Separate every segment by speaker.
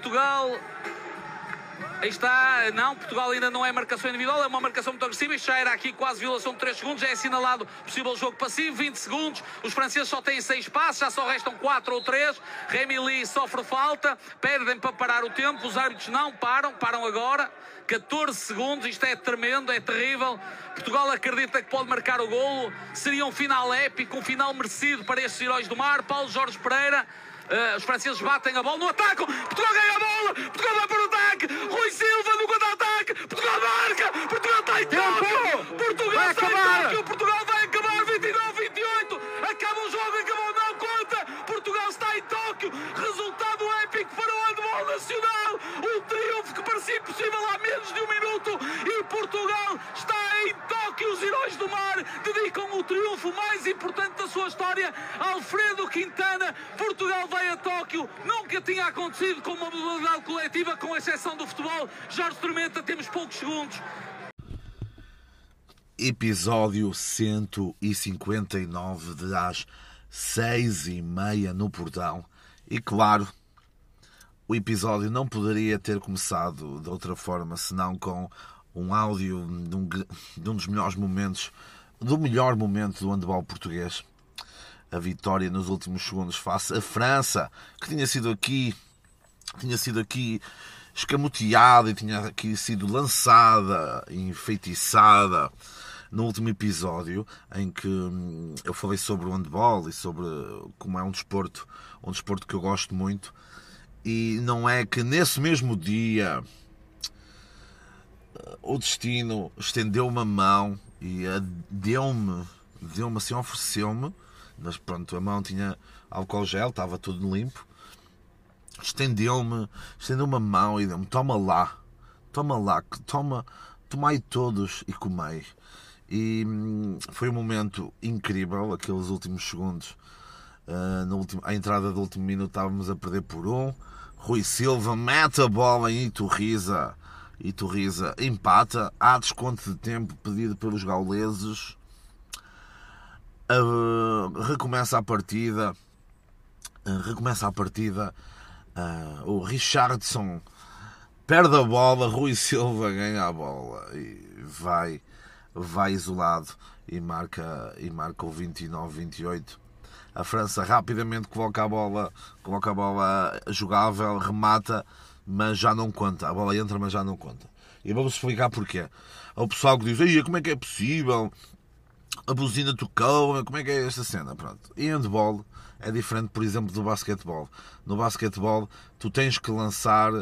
Speaker 1: Portugal. Aí está, não, Portugal ainda não é marcação individual, é uma marcação muito agressiva. Isto já era aqui quase violação de 3 segundos, já é assinalado possível jogo passivo, 20 segundos. Os franceses só têm 6 passos, já só restam 4 ou 3. Remy Lee sofre falta, perdem para parar o tempo, os árbitros não param, param agora. 14 segundos, isto é tremendo, é terrível. Portugal acredita que pode marcar o golo. Seria um final épico, um final merecido para estes heróis do mar. Paulo Jorge Pereira. Uh, os franceses batem a bola no ataque. Portugal ganha a bola. Portugal vai para o ataque. Rui Silva no contra-ataque. Portugal marca. Portugal está em Tóquio. Portugal está em Tóquio. Portugal para o handball nacional. Um triunfo que parecia impossível há menos de um minuto. E Portugal está em Tóquio. Os heróis do mar dedicam o triunfo mais importante da sua história. Alfredo Quintana. Portugal vai a Tóquio. Nunca tinha acontecido com uma modalidade coletiva, com exceção do futebol. Jorge Tormenta, temos poucos segundos.
Speaker 2: Episódio 159 de às seis e meia no portão. E claro, o episódio não poderia ter começado de outra forma senão com um áudio de um, de um dos melhores momentos, do melhor momento do handball português a vitória nos últimos segundos face à França, que tinha sido aqui, tinha sido aqui escamoteada e tinha aqui sido lançada, enfeitiçada no último episódio em que hum, eu falei sobre o handball e sobre como é um desporto, um desporto que eu gosto muito. E não é que nesse mesmo dia o destino estendeu uma mão e deu-me, deu-me assim, ofereceu-me mas pronto, a mão tinha álcool gel, estava tudo limpo. Estendeu-me, estendeu uma mão e deu-me: toma lá, toma lá, toma, tomai todos e comei. E hum, foi um momento incrível, aqueles últimos segundos. Uh, no último, à entrada do último minuto estávamos a perder por um. Rui Silva mete a bola em Iturriza. Iturriza empata. Há desconto de tempo pedido pelos gauleses uh, recomeça a partida. Uh, recomeça a partida. Uh, o Richardson perde a bola, Rui Silva ganha a bola e vai, vai isolado e marca, e marca o 29-28. A França rapidamente coloca a bola, coloca a bola jogável, remata, mas já não conta. A bola entra, mas já não conta. E vamos explicar porquê. O pessoal que diz, como é que é possível? a buzina tocou, como é que é esta cena? Pronto. E handball é diferente, por exemplo, do basquetebol. No basquetebol, tu tens que lançar,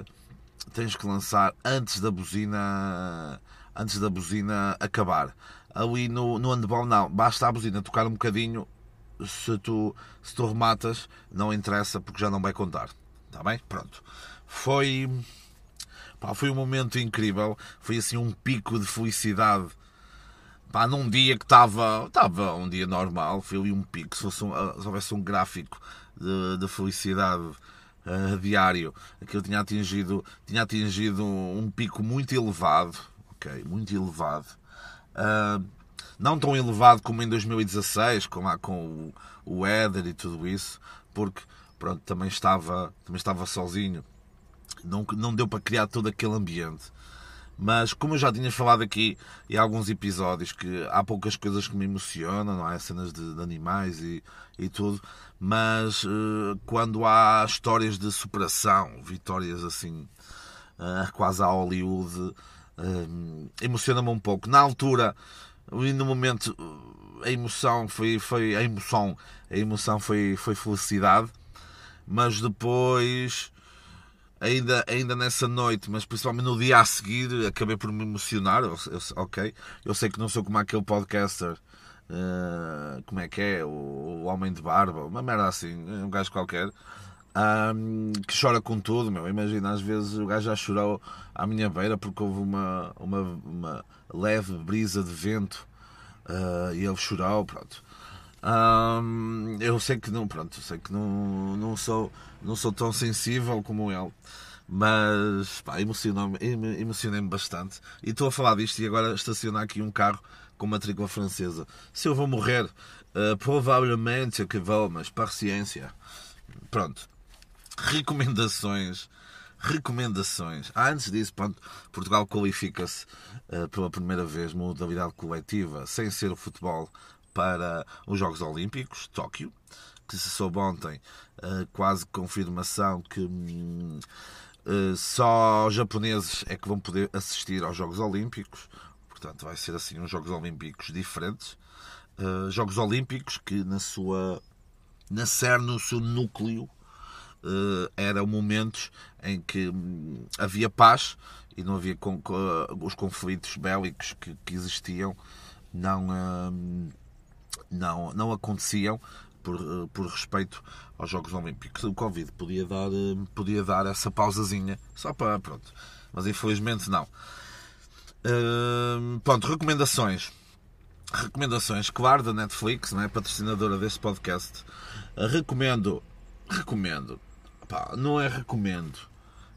Speaker 2: tens que lançar antes da buzina, antes da buzina acabar. Ali no, no handball não, basta a buzina tocar um bocadinho, se tu, se tu rematas, não interessa porque já não vai contar. Está bem? Pronto. Foi, pá, foi um momento incrível, foi assim um pico de felicidade pá, num dia que estava estava um dia normal, foi ali um pico, se, fosse um, se houvesse um gráfico de, de felicidade uh, diário, aquilo tinha atingido, tinha atingido um pico muito elevado, ok, muito elevado. Uh, não tão elevado como em 2016, com, com o, o Éder e tudo isso, porque pronto, também estava, também estava sozinho. Não, não deu para criar todo aquele ambiente. Mas como eu já tinha falado aqui em alguns episódios, que há poucas coisas que me emocionam, não é? Cenas de, de animais e, e tudo, mas uh, quando há histórias de superação, vitórias assim, uh, quase a Hollywood, uh, emociona-me um pouco. Na altura, e no momento, a emoção foi, foi a emoção, a emoção foi, foi felicidade, mas depois ainda, ainda nessa noite, mas principalmente no dia a seguir, acabei por me emocionar. Eu, eu, ok, eu sei que não sou como aquele podcaster, uh, como é que é, o, o, Homem de Barba, uma merda assim, um gajo qualquer. Um, que chora com tudo, meu. Imagina, às vezes o gajo já chorou à minha beira porque houve uma, uma, uma leve brisa de vento uh, e ele chorou, pronto. Um, eu sei que não, pronto, sei que não, não, sou, não sou tão sensível como ele, mas emocionei-me emocionei bastante. E estou a falar disto e agora estacionar aqui um carro com matrícula francesa. Se eu vou morrer, uh, provavelmente que vou, mas paciência. Pronto. Recomendações. Recomendações. Ah, antes disso, pronto, Portugal qualifica-se uh, pela primeira vez, modalidade coletiva, sem ser o futebol, para os Jogos Olímpicos, Tóquio, que se soube ontem, uh, quase confirmação que uh, só japoneses é que vão poder assistir aos Jogos Olímpicos. Portanto, vai ser assim uns Jogos Olímpicos diferentes. Uh, Jogos Olímpicos que na sua na no seu núcleo, eram momentos em que hum, havia paz e não havia con os conflitos bélicos que, que existiam não hum, não, não aconteciam por, eh, por respeito aos Jogos Olímpicos. O Covid podia dar, eh, podia dar essa pausazinha, só para. Pronto. Mas infelizmente não. Uh, pronto, recomendações. Recomendações, claro, da Netflix, né, patrocinadora deste podcast. Uh, recomendo. Recomendo. Pá, não é recomendo.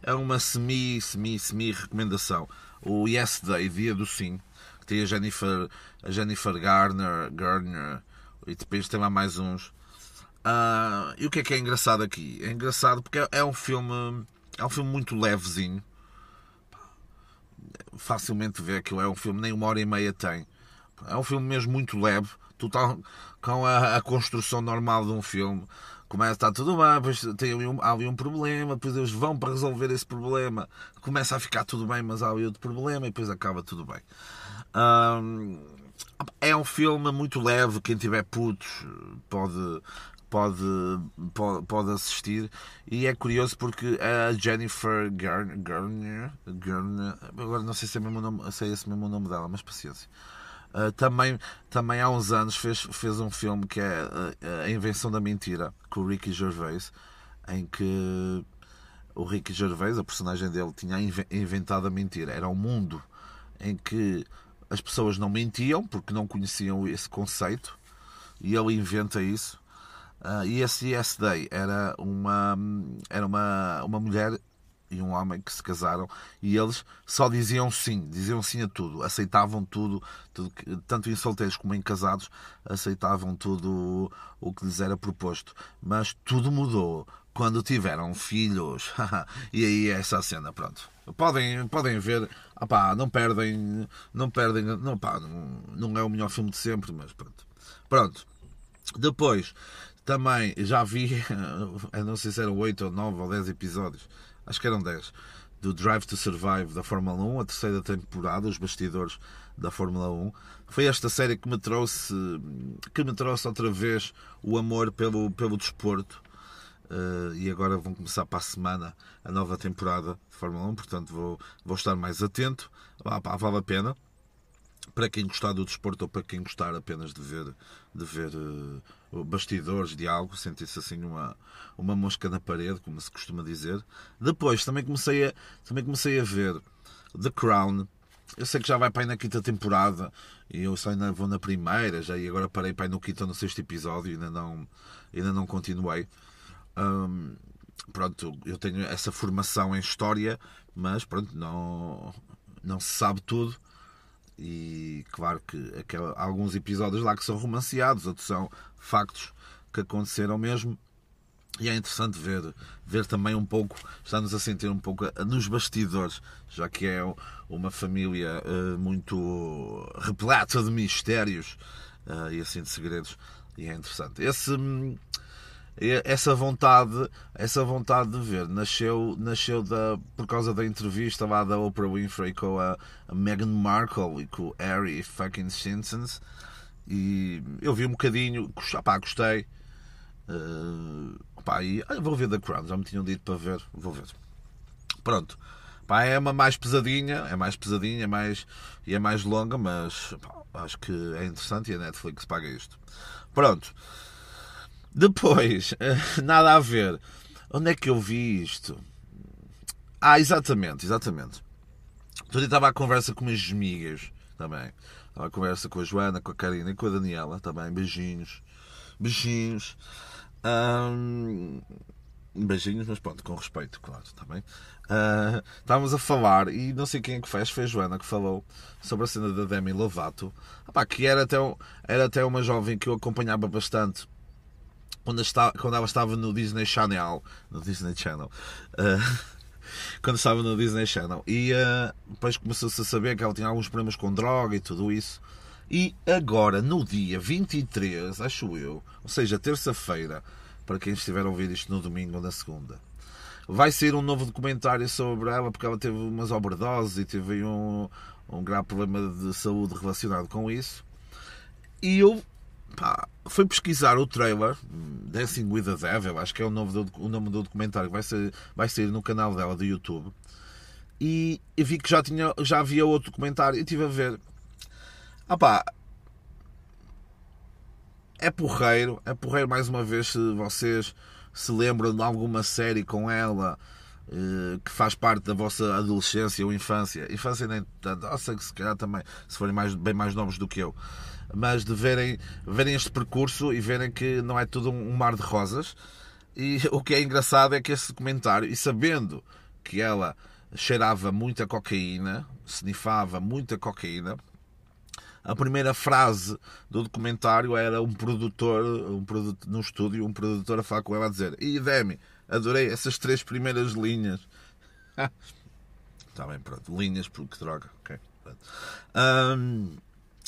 Speaker 2: É uma semi, semi, semi recomendação. O Yesterday, Dia do Sim tem a Jennifer, a Jennifer Garner, Garner e depois tem lá mais uns. Uh, e o que é que é engraçado aqui? É engraçado porque é, é um filme é um filme muito levezinho. Facilmente vê que é um filme, nem uma hora e meia tem. É um filme mesmo muito leve, total, com a, a construção normal de um filme começa, está tudo bem, depois tem ali um, há ali um problema, depois eles vão para resolver esse problema, começa a ficar tudo bem, mas há ali outro problema e depois acaba tudo bem. É um filme muito leve, quem tiver putos pode, pode, pode, pode assistir. E é curioso porque a Jennifer Garner, Garner, Garner agora não sei se é, mesmo nome, se é esse mesmo o nome dela, mas paciência. Uh, também, também há uns anos fez, fez um filme que é uh, A Invenção da Mentira, com o Ricky Gervais, em que o Ricky Gervais, a personagem dele, tinha inventado a mentira. Era um mundo em que as pessoas não mentiam porque não conheciam esse conceito e ele inventa isso. Uh, e esse Yes Day era uma, era uma, uma mulher e um homem que se casaram e eles só diziam sim, diziam sim a tudo, aceitavam tudo, tudo tanto em solteiros como em casados, aceitavam tudo o que lhes era proposto. Mas tudo mudou quando tiveram filhos. e aí é essa cena, pronto. Podem, podem ver, opá, não perdem, não perdem, não, opá, não, é o melhor filme de sempre, mas pronto. Pronto. Depois, também já vi, não sei se eram 8 ou 9 ou 10 episódios acho que eram 10, do Drive to Survive da Fórmula 1, a terceira temporada, os bastidores da Fórmula 1. Foi esta série que me trouxe, que me trouxe outra vez o amor pelo, pelo desporto. Uh, e agora vão começar para a semana a nova temporada de Fórmula 1, portanto vou, vou estar mais atento. Ah, pá, vale a pena para quem gostar do desporto ou para quem gostar apenas de ver, de ver uh, bastidores de algo, sentir-se assim uma, uma mosca na parede, como se costuma dizer. Depois também comecei a, também comecei a ver The Crown. Eu sei que já vai para aí na quinta temporada e eu só ainda vou na primeira, já e agora parei para aí no quinto ou no sexto episódio e ainda não, ainda não continuei. Um, pronto, eu tenho essa formação em história, mas pronto, não, não se sabe tudo e claro que aquela, alguns episódios lá que são romanceados, outros são factos que aconteceram mesmo. E é interessante ver, ver também um pouco, estamos a sentir um pouco nos bastidores, já que é uma família uh, muito repleta de mistérios uh, e assim de segredos. E é interessante. Esse, hum, essa vontade, essa vontade de ver nasceu, nasceu da, por causa da entrevista lá da Oprah Winfrey com a, a Meghan Markle e com o Harry fucking Simpsons e eu vi um bocadinho, pá, gostei. Uh, e ah, vou ver The Crown, já me tinham dito para ver, vou ver. Pronto. Pá, é uma mais pesadinha, é mais pesadinha, é mais, e é mais longa, mas pá, acho que é interessante e a Netflix paga isto. Pronto. Depois, nada a ver. Onde é que eu vi isto? Ah, exatamente, exatamente. Então eu estava à conversa com minhas amigas também. Estava à conversa com a Joana, com a Karina e com a Daniela também. Beijinhos. Beijinhos. Beijinhos, mas pronto, com respeito, claro, também. Uh, estávamos a falar, e não sei quem é que fez, foi a Joana que falou sobre a cena da Demi Lovato, que era até, era até uma jovem que eu acompanhava bastante quando, está, quando ela estava no Disney Channel. No Disney Channel. Uh, quando estava no Disney Channel. E uh, depois começou-se a saber que ela tinha alguns problemas com droga e tudo isso. E agora, no dia 23, acho eu, ou seja, terça-feira, para quem estiver a ouvir isto no domingo ou na segunda. Vai ser um novo documentário sobre ela, porque ela teve umas overdoses e teve um, um grave problema de saúde relacionado com isso. E eu pá, fui pesquisar o trailer, Dancing with the Devil, acho que é o nome do, o nome do documentário que vai, ser, vai sair no canal dela do YouTube. E, e vi que já, tinha, já havia outro documentário e estive a ver. Ah pá, é porreiro, é porreiro mais uma vez se vocês se lembram de alguma série com ela eh, que faz parte da vossa adolescência ou infância. Infância nem tanto, eu sei que se calhar também, se forem mais, bem mais novos do que eu, mas de verem, verem este percurso e verem que não é tudo um mar de rosas. E o que é engraçado é que esse documentário, e sabendo que ela cheirava muita cocaína, snifava muita cocaína, a primeira frase do documentário era um produtor, um produtor no estúdio, um produtor a falar com ela a dizer: E Demi, adorei essas três primeiras linhas. Está bem, pronto, linhas, porque droga, ok. Um,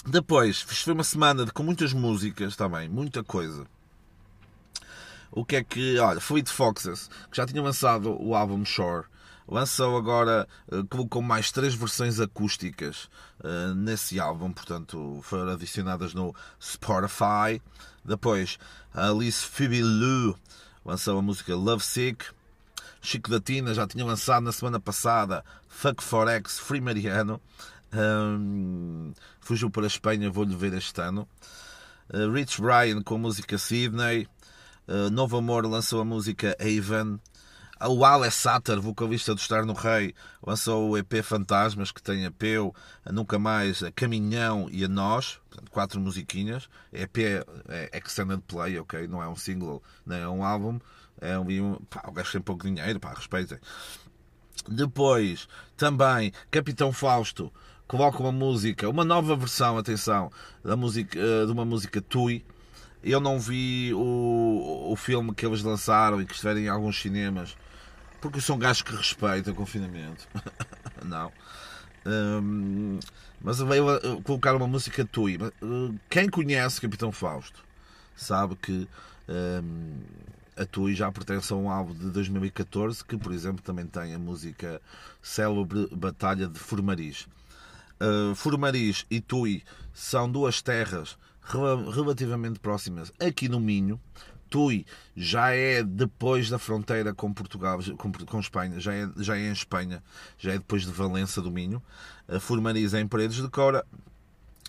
Speaker 2: depois, foi uma semana com muitas músicas também, muita coisa. O que é que, olha, Fleet Foxes, que já tinha lançado o álbum Shore, lançou agora, eh, colocou mais três versões acústicas uh, nesse álbum, portanto foram adicionadas no Spotify. Depois, Alice Phoebe Lou lançou a música Love Sick. Chico da Tina já tinha lançado na semana passada Fuck Forex Free Mariano. Um, fugiu para a Espanha, vou-lhe ver este ano. Uh, Rich Brian com a música Sydney. Uh, Novo Amor lançou a música Haven. O Alex Satter, vocalista do Estar no Rei, lançou o EP Fantasmas, que tem a Peu, a Nunca Mais, a Caminhão e a Nós, portanto, quatro musiquinhas. EP é, é Extended Play, ok? Não é um single, nem é um álbum. É um, pá, o gajo tem pouco dinheiro, pá, respeitem. Depois, também, Capitão Fausto coloca uma música, uma nova versão, atenção, da música, eh, de uma música Tui. Eu não vi o, o filme que eles lançaram e que estiverem em alguns cinemas porque são gajos que respeitam o confinamento. não. Um, mas veio a colocar uma música Tui. Uh, quem conhece Capitão Fausto sabe que um, a Tui já pertence a um álbum de 2014 que, por exemplo, também tem a música Célebre Batalha de Formariz. Uh, Formariz e Tui são duas terras relativamente próximas aqui no Minho. Tui já é depois da fronteira com Portugal, com, com Espanha, já é, já é em Espanha, já é depois de Valença do Minho. Formariz é em Paredes de Cora.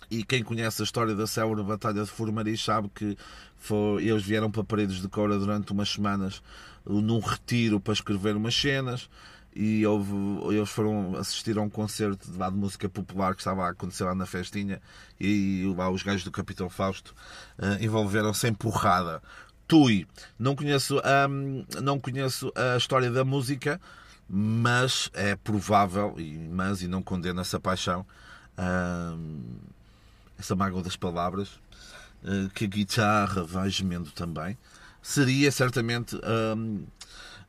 Speaker 2: E quem conhece a história da célebre Batalha de Formariz sabe que foi, eles vieram para Paredes de Cora durante umas semanas num retiro para escrever umas cenas e houve, eles foram assistir a um concerto de, lá, de música popular que estava a acontecer lá na festinha e lá os gajos do Capitão Fausto uh, envolveram-se em porrada Tui. Não conheço, um, não conheço a história da música, mas é provável, e, mas e não condeno essa paixão, um, essa mágoa das palavras, uh, que a guitarra vai gemendo também. Seria certamente um,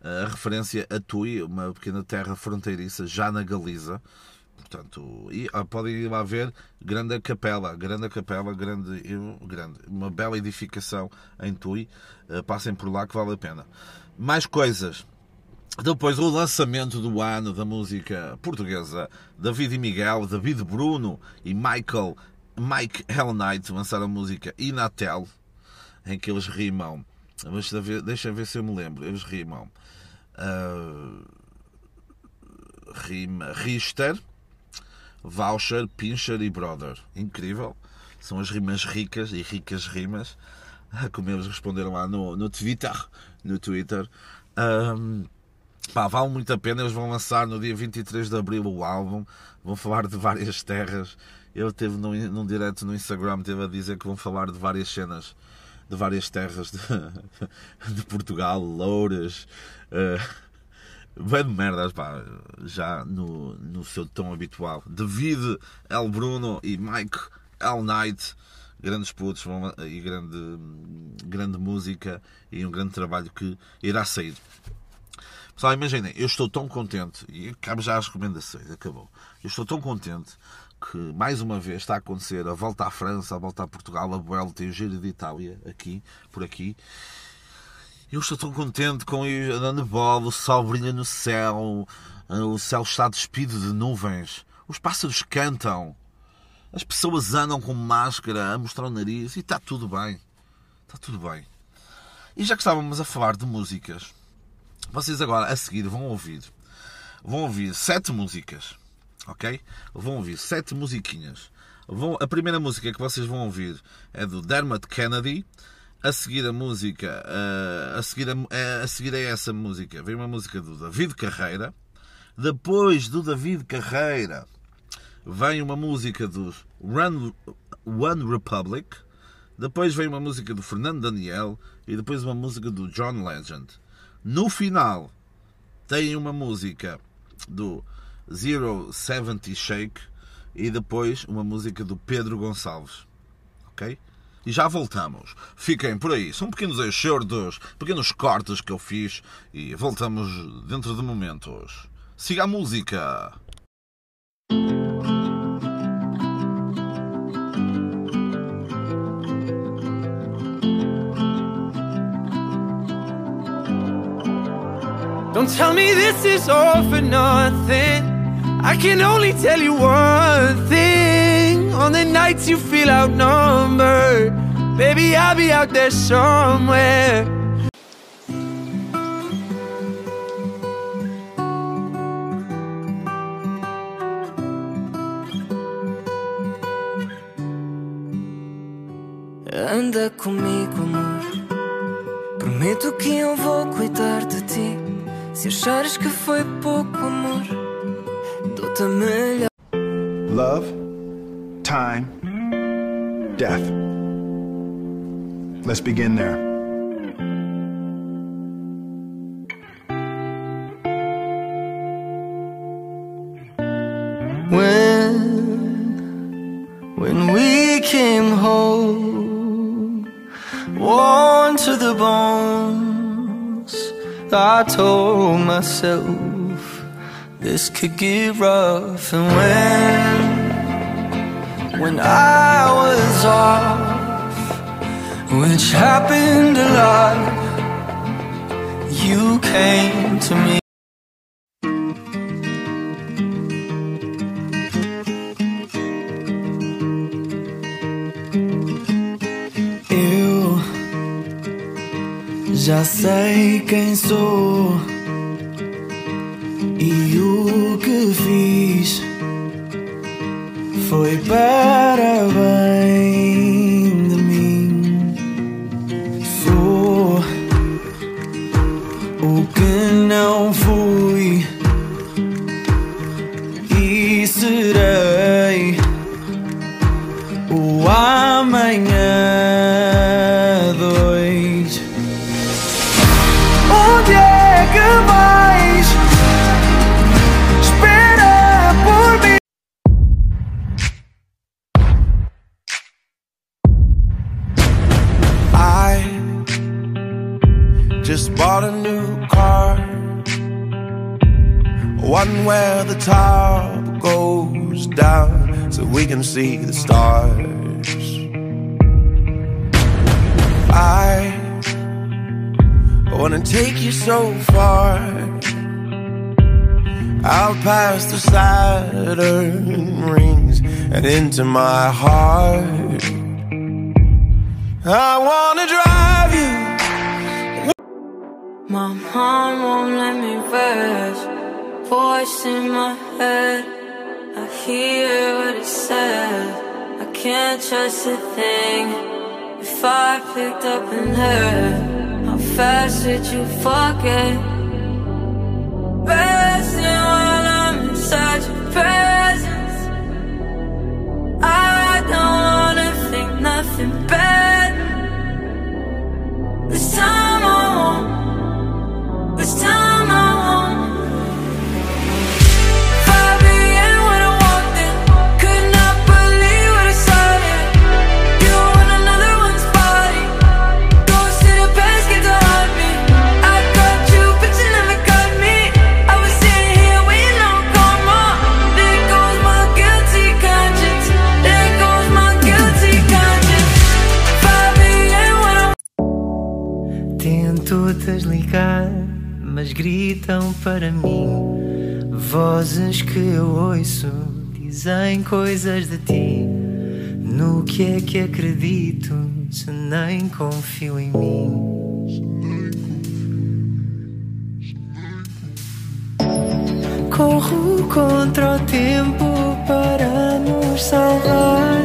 Speaker 2: a referência a Tui, uma pequena terra fronteiriça já na Galiza, Portanto, e, ah, podem ir lá ver grande capela, grande capela, grande, grande, uma bela edificação em Tui. Uh, passem por lá que vale a pena. Mais coisas. Depois o lançamento do ano da música portuguesa, David e Miguel, David Bruno e Michael, Mike Hell Knight lançaram a música Inatel, em que eles rimam. Ver, deixa ver se eu me lembro. Eles rimam. Uh, Richter, Voucher, Pincher e Brother. Incrível. São as rimas ricas e ricas rimas. Como eles responderam lá no, no Twitter. No Twitter. Um, pá, vale muito a pena. Eles vão lançar no dia 23 de Abril o álbum. Vão falar de várias terras. Eu teve num, num direto no Instagram teve a dizer que vão falar de várias cenas de várias terras de, de Portugal, louras, uh, bem de merdas, pá, já no, no seu tom habitual. David L. Bruno e Mike L. Knight, grandes putos e grande, grande música e um grande trabalho que irá sair. Pessoal, imaginem, eu estou tão contente, e acabo já as recomendações, acabou. Eu estou tão contente que mais uma vez está a acontecer a volta à França, a volta a Portugal, a Vuelta e o Giro de Itália, aqui, por aqui. Eu estou tão contente com a bola, o sol brilha no céu, o céu está despido de nuvens, os pássaros cantam, as pessoas andam com máscara a mostrar o nariz e está tudo bem. Está tudo bem. E já que estávamos a falar de músicas, vocês agora a seguir vão ouvir vão ouvir sete músicas ok? Vão ouvir sete musiquinhas. Vão, a primeira música que vocês vão ouvir é do Dermot Kennedy. A seguir a música, a, seguir a, a seguir a essa música, vem uma música do David Carreira. Depois do David Carreira, vem uma música do Run, One Republic. Depois vem uma música do Fernando Daniel e depois uma música do John Legend. No final, tem uma música do Zero Seventy Shake e depois uma música do Pedro Gonçalves. Ok? E já voltamos. Fiquem por aí. São pequenos excertos, pequenos cortes que eu fiz e voltamos dentro de momentos. Siga a música! Don't tell me this is all for nothing I can only tell you one thing On the nights you feel outnumbered Baby, I'll be out there somewhere. Anda comigo, amor. Prometo que eu vou cuidar de ti. Se achares que foi pouco amor Love, time, death. Let's begin there. When, when we came home, worn to the bones, I told myself this could get rough and when When I was off Which happened a lot. You came to me. Eu já sei quem sou E o que fiz foi para bem de mim. Sou o que não fui Rings and into my heart. I wanna drive you. My mom won't let me rest. Voice in my head. I hear what it says. I can't trust a thing. If I picked up and heard How fast would you forget Resting while I'm inside your presence. I don't wanna think nothing bad.
Speaker 3: This time I won't. This time gritam para mim. Vozes que eu ouço dizem coisas de ti. No que é que acredito se nem confio em mim? Corro contra o tempo para nos salvar.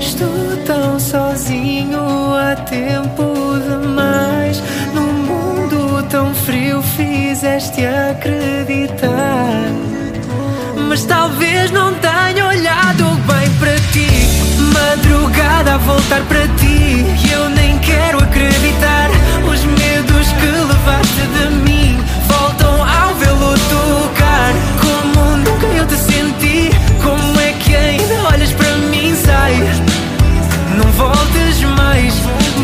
Speaker 3: Estou tão sozinho há tempo demais. Tão frio fizeste acreditar. Mas talvez não tenha olhado bem para ti. Madrugada a voltar para ti. E eu nem quero acreditar. Os medos que levaste de mim voltam ao vê-lo tocar. Como nunca eu te senti. Como é que ainda olhas para mim? Sai, não voltes mais.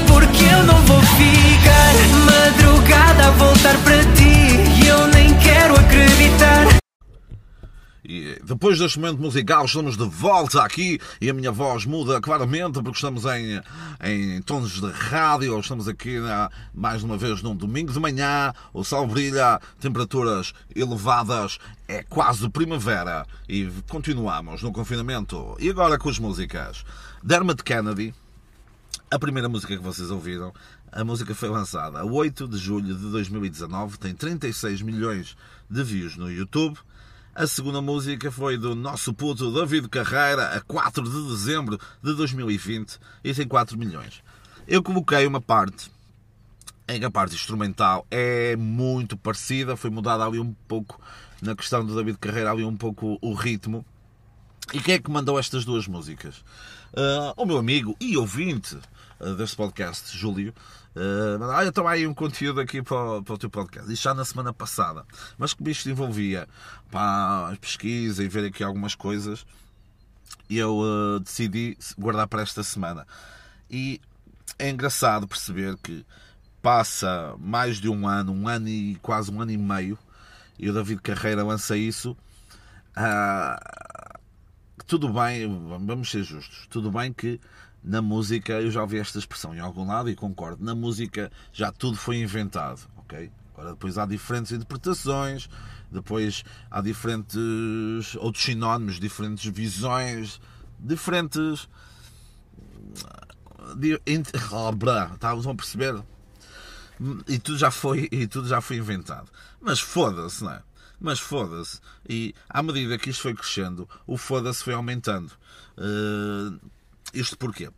Speaker 3: Porque eu não vou ficar. Madrugada a voltar para ti. E eu nem quero acreditar.
Speaker 2: E depois deste momento musical, estamos de volta aqui e a minha voz muda claramente porque estamos em, em tons de rádio. Estamos aqui na, mais uma vez num domingo de manhã. O sol brilha, temperaturas elevadas, é quase primavera e continuamos no confinamento. E agora com as músicas: Dermot Kennedy, a primeira música que vocês ouviram. A música foi lançada a 8 de julho de 2019, tem 36 milhões de views no YouTube. A segunda música foi do nosso puto David Carreira, a 4 de dezembro de 2020, e tem 4 milhões. Eu coloquei uma parte em que a parte instrumental é muito parecida, foi mudada ali um pouco na questão do David Carreira, ali um pouco o ritmo. E quem é que mandou estas duas músicas? Uh, o meu amigo e ouvinte uh, deste podcast, Júlio, uh, ah, eu aí um conteúdo aqui para o, para o teu podcast. Isto já na semana passada. Mas que isto envolvia pá, pesquisa e ver aqui algumas coisas. E eu uh, decidi guardar para esta semana. E é engraçado perceber que passa mais de um ano, um ano e quase um ano e meio, e o David Carreira lança isso. Uh, tudo bem, vamos ser justos, tudo bem que na música, eu já ouvi esta expressão em algum lado e concordo, na música já tudo foi inventado, ok? Agora depois há diferentes interpretações, depois há diferentes outros sinónimos, diferentes visões, diferentes. Oh, brá, a perceber? E tudo já foi, e tudo já foi inventado. Mas foda-se, não é? Mas foda-se. E à medida que isto foi crescendo, o foda-se foi aumentando. Uh, isto porquê?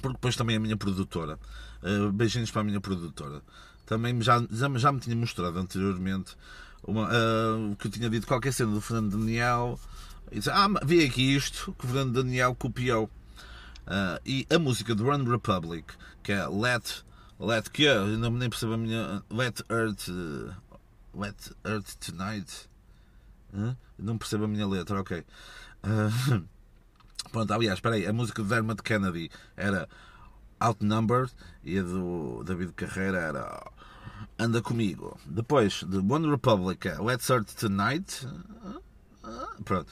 Speaker 2: Porque depois também a minha produtora, uh, beijinhos para a minha produtora, também já, já, já me tinha mostrado anteriormente uma, uh, que eu tinha dito qualquer cena do Fernando Daniel. E disse, ah, vi aqui isto que o Fernando Daniel copiou. Uh, e a música do Run Republic, que é Let, Let que não nem percebo a minha. Let Earth Let Earth Tonight. Não percebo a minha letra, ok. Uh, pronto, aliás, espera aí. A música de Dermot Kennedy era Outnumbered e a do David Carreira era Anda Comigo. Depois, de One Republic, é Let's Earth Tonight. Pronto.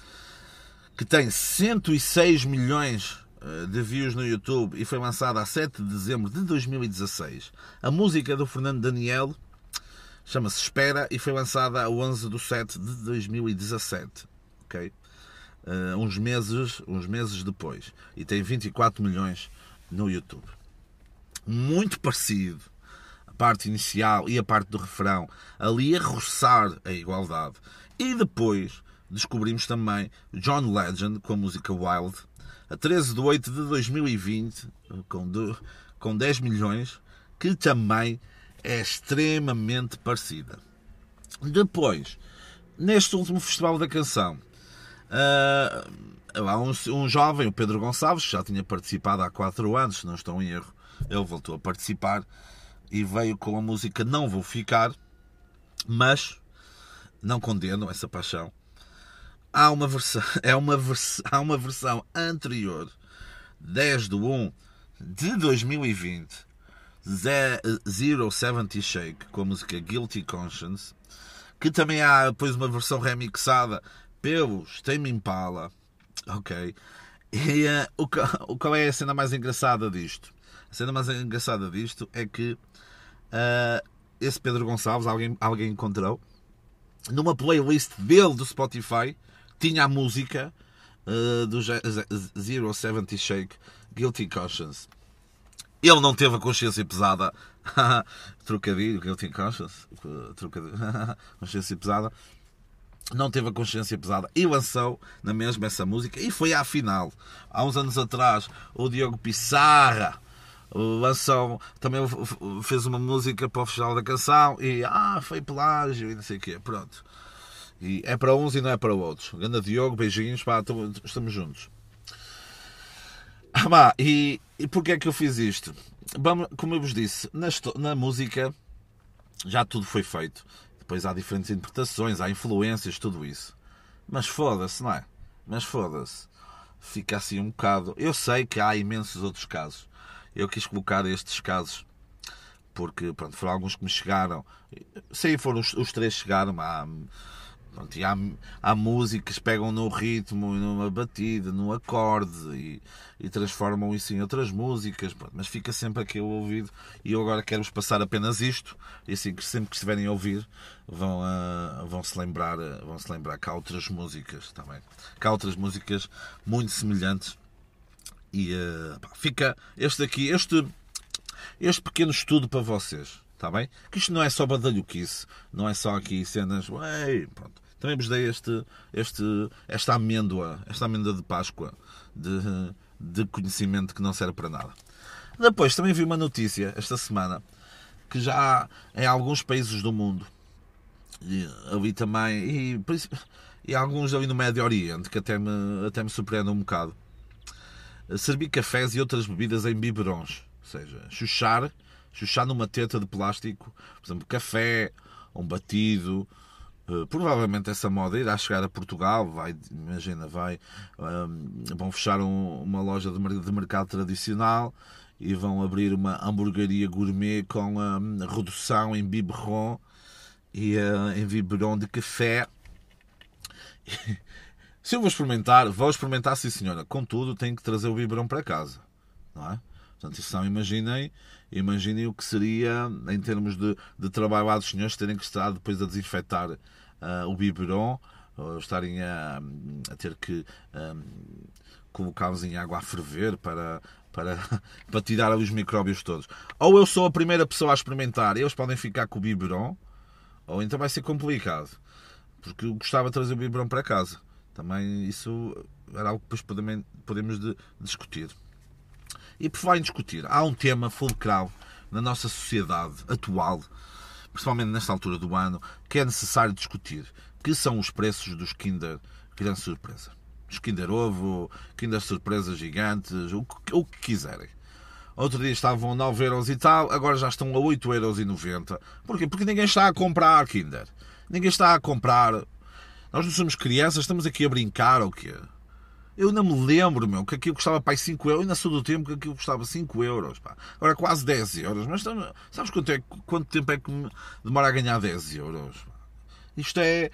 Speaker 2: Que tem 106 milhões eh, de views no YouTube e foi lançada a 7 de dezembro de 2016. A música do Fernando Daniel Chama-se Espera e foi lançada a 11 de 7 de 2017. Ok? Uh, uns, meses, uns meses depois. E tem 24 milhões no YouTube. Muito parecido. A parte inicial e a parte do refrão. Ali a roçar a igualdade. E depois descobrimos também John Legend com a música Wild. A 13 de 8 de 2020, com, de, com 10 milhões, que também é extremamente parecida. Depois, neste último Festival da Canção, uh, há um, um, jovem, o Pedro Gonçalves, que já tinha participado há 4 anos, se não estou em erro, ele voltou a participar e veio com a música Não Vou Ficar, mas não condeno essa paixão. Há uma versão, é uma vers, há uma versão anterior, 10 de 1 de 2020, Zero Seventy Shake com a música Guilty Conscience, que também há depois uma versão remixada pelos Tame Impala, ok? E uh, o, qual é a cena mais engraçada disto? A cena mais engraçada disto é que uh, esse Pedro Gonçalves, alguém, alguém encontrou, numa playlist dele do Spotify, tinha a música uh, do Ze- Ze- Zero Seventy Shake, Guilty Conscience. Ele não teve a consciência pesada. Trocadilho, Guilty Conscience. Trocadilho. consciência pesada. Não teve a consciência pesada e lançou na mesma essa música. E foi à final. Há uns anos atrás, o Diogo Pissarra lançou. Também fez uma música para o Festival da Canção. E ah, foi plágio e não sei o quê. Pronto. E é para uns e não é para outros. Ganda Diogo, beijinhos, pá, tamo- estamos juntos. Ah, pá, e, e porquê é que eu fiz isto? Vamos, como eu vos disse, na, na música já tudo foi feito. Depois há diferentes interpretações, há influências, tudo isso. Mas foda-se, não é? Mas foda-se. Fica assim um bocado. Eu sei que há imensos outros casos. Eu quis colocar estes casos porque pronto, foram alguns que me chegaram. Sim, foram os, os três chegaram. Há, pronto, e há, há músicas que pegam no ritmo, numa batida, no acorde e, e transformam isso em outras músicas. pronto, mas fica sempre aqui o ouvido. E eu agora quero-vos passar apenas isto. E assim, que sempre que estiverem a ouvir, vão, ah, vão, -se lembrar, ah, vão se lembrar que há outras músicas também. Que há outras músicas muito semelhantes. E ah, pá, fica este aqui, este este pequeno estudo para vocês, está bem? Que isto não é só badalhoquice, não é só aqui cenas. Pronto. Também vos dei este, este, esta amêndoa, esta amêndoa de Páscoa de, de conhecimento que não serve para nada. Depois também vi uma notícia esta semana que já há em alguns países do mundo e ali também e, e alguns ali no Médio Oriente que até me, até me surpreendem um bocado servir cafés e outras bebidas em biberons. Ou seja, chuchar, chuchar numa teta de plástico, por exemplo, café, um batido. Eh, Provavelmente essa moda irá chegar a Portugal, vai, imagina, vai, hum, vão fechar um- uma loja de, mer- de mercado tradicional e vão abrir uma hamburgueria gourmet com hum, redução em biberon e em biberon de café. Se eu vou experimentar, vou experimentar sim senhora. Contudo, tenho que trazer o biberão para casa. Não é? Portanto, não imaginem, imaginem o que seria em termos de, de trabalho lá dos senhores terem que estar depois a desinfetar ah, o biberon, ou estarem a, a ter que ah, colocá-los em água a ferver para, para, para tirar os micróbios todos. Ou eu sou a primeira pessoa a experimentar, eles podem ficar com o biberon, ou então vai ser complicado. Porque eu gostava de trazer o biberon para casa. Também isso era algo que depois podemos, podemos de- discutir. E por falar em discutir, há um tema fulcral na nossa sociedade atual, principalmente nesta altura do ano, que é necessário discutir, que são os preços dos Kinder Grande Surpresa. Os Kinder Ovo, Kinder Surpresa gigantes, o que, o que quiserem. Outro dia estavam a 9 euros e tal, agora já estão a 8 euros e 90. Porquê? Porque ninguém está a comprar Kinder. Ninguém está a comprar. Nós não somos crianças, estamos aqui a brincar ou quê? Eu não me lembro, meu, que aquilo custava para 5 euros. Eu ainda sou do tempo que aquilo custava 5 euros. Pá. Agora quase 10 euros. Mas estamos- sabes quanto, é, quanto tempo é que demora a ganhar 10 euros? pá? Isto é,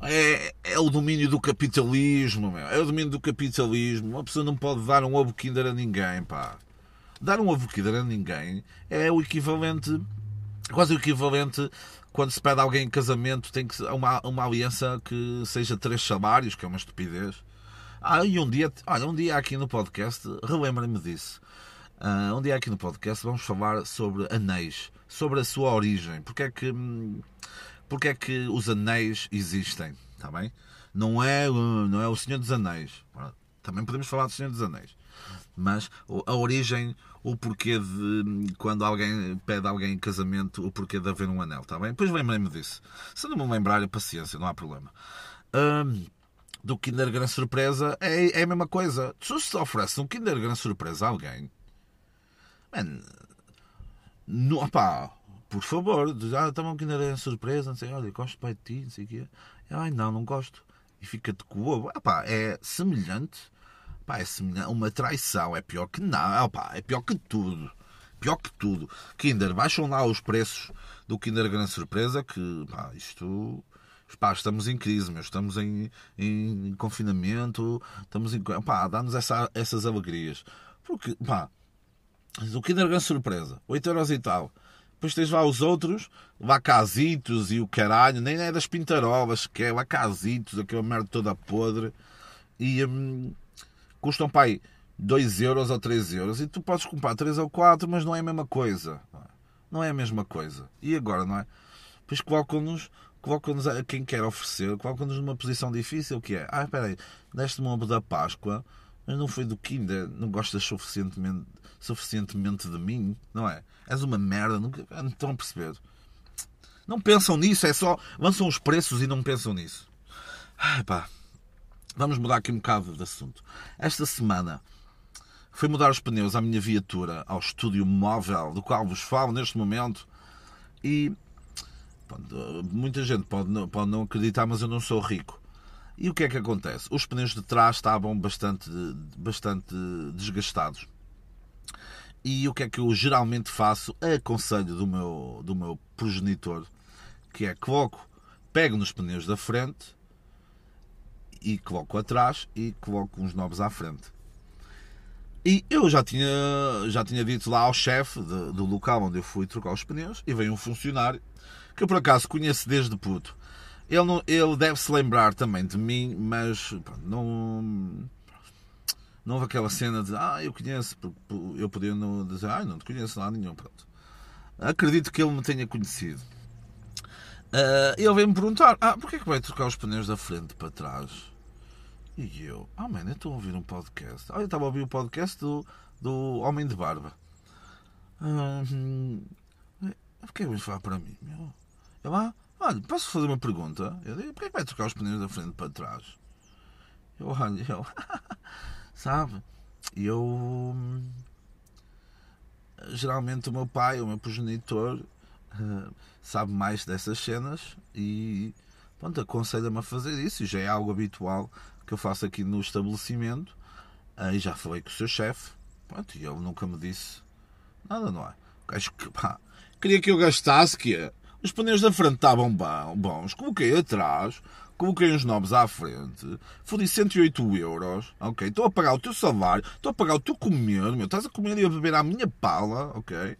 Speaker 2: é, é o domínio do capitalismo, meu. É o domínio do capitalismo. Uma pessoa não pode dar um ovo Kinder a ninguém, pá. Dar um ovo Kinder a ninguém é o equivalente, quase o equivalente quando se pede a alguém em casamento, tem que uma, uma aliança que seja três salários, que é uma estupidez. Ah, e um dia, olha, um dia aqui no podcast, relembra-me disso. Ah, um dia aqui no podcast vamos falar sobre anéis, sobre a sua origem. Porque é que, hum, porque é que os anéis existem, está bem? Não é, uh, não é o Senhor dos Anéis. Também podemos falar do Senhor dos Anéis. Mas a origem, o porquê de hum, quando alguém pede alguém em casamento, o porquê de haver um anel, está bem? Depois lembrei-me disso. Se não me lembrar, paciência, não há problema. Hum, do Kinder Gran Surpresa é, é a mesma coisa. Se se oferece um Kinder Gran Surpresa a alguém, man, não, opá, por favor, ah, toma um Kinder Gran Surpresa, não sei, olha, gosto bem de ti, não sei o quê. Ai, não, não gosto. E fica-te com o ovo. Opá, é semelhante. Opá, é semelhante. Uma traição. É pior que não. Opá, é pior que tudo. Pior que tudo. Kinder, baixam lá os preços do Kinder Gran Surpresa que, pá, isto... Pá, estamos em crise, meu. estamos em, em confinamento, estamos em. Pá, dá-nos essa, essas alegrias. Porque, pá, o Kinder Gran Surpresa, 8 euros e tal. Depois tens lá os outros, lá casitos e o caralho, nem é das pintarolas, que é lá casitos, aquela merda toda podre. E hum, custam, pai, 2 euros ou 3 euros. E tu podes comprar 3 ou 4, mas não é a mesma coisa. Não é a mesma coisa. E agora, não é? Depois colocam-nos colocam-nos a quem quer oferecer, colocam-nos numa posição difícil, que é, ah, espera aí, deste-me um ovo da Páscoa, mas não foi do Kinder, não gostas suficientemente, suficientemente de mim, não é? És uma merda, não, não estão a perceber. Não pensam nisso, é só lançam os preços e não pensam nisso. Ai, pá. Vamos mudar aqui um bocado de assunto. Esta semana fui mudar os pneus à minha viatura, ao estúdio móvel do qual vos falo neste momento, e muita gente pode não, pode não acreditar, mas eu não sou rico. E o que é que acontece? Os pneus de trás estavam bastante, bastante desgastados. E o que é que eu geralmente faço? Aconselho do meu, do meu progenitor, que é coloco, pego nos pneus da frente e coloco atrás e coloco uns novos à frente. E eu já tinha, já tinha dito lá ao chefe do local onde eu fui trocar os pneus e veio um funcionário que eu por acaso conheço desde puto. Ele, não, ele deve se lembrar também de mim, mas pronto, não. Não houve aquela cena de ah, eu conheço, eu podia não dizer ah, não te conheço nada nenhum. Pronto. Acredito que ele me tenha conhecido. Uh, ele veio-me perguntar: ah, porquê é que vai trocar os pneus da frente para trás? E eu, ah, mano, eu estou a ouvir um podcast. Ah, eu estava a ouvir o podcast do, do Homem de Barba. Ah, hum, porquê vais falar para mim? Eu, ah, olha, posso fazer uma pergunta? Eu digo, porquê é que vai trocar os pneus da frente para trás? Eu olho, eu, sabe? Eu. Geralmente o meu pai, o meu progenitor, uh, sabe mais dessas cenas e pronto, aconselha-me a fazer isso. E já é algo habitual que eu faço aqui no estabelecimento. E já falei com o seu chefe. E ele nunca me disse nada, não é? Acho que pá, queria que eu gastasse que é os pneus da frente estavam bons, coloquei atrás, coloquei uns novos à frente, fodi 108 euros, ok? Estou a pagar o teu salário, estou a pagar o teu comer, meu, estás a comer e a beber à minha pala, ok?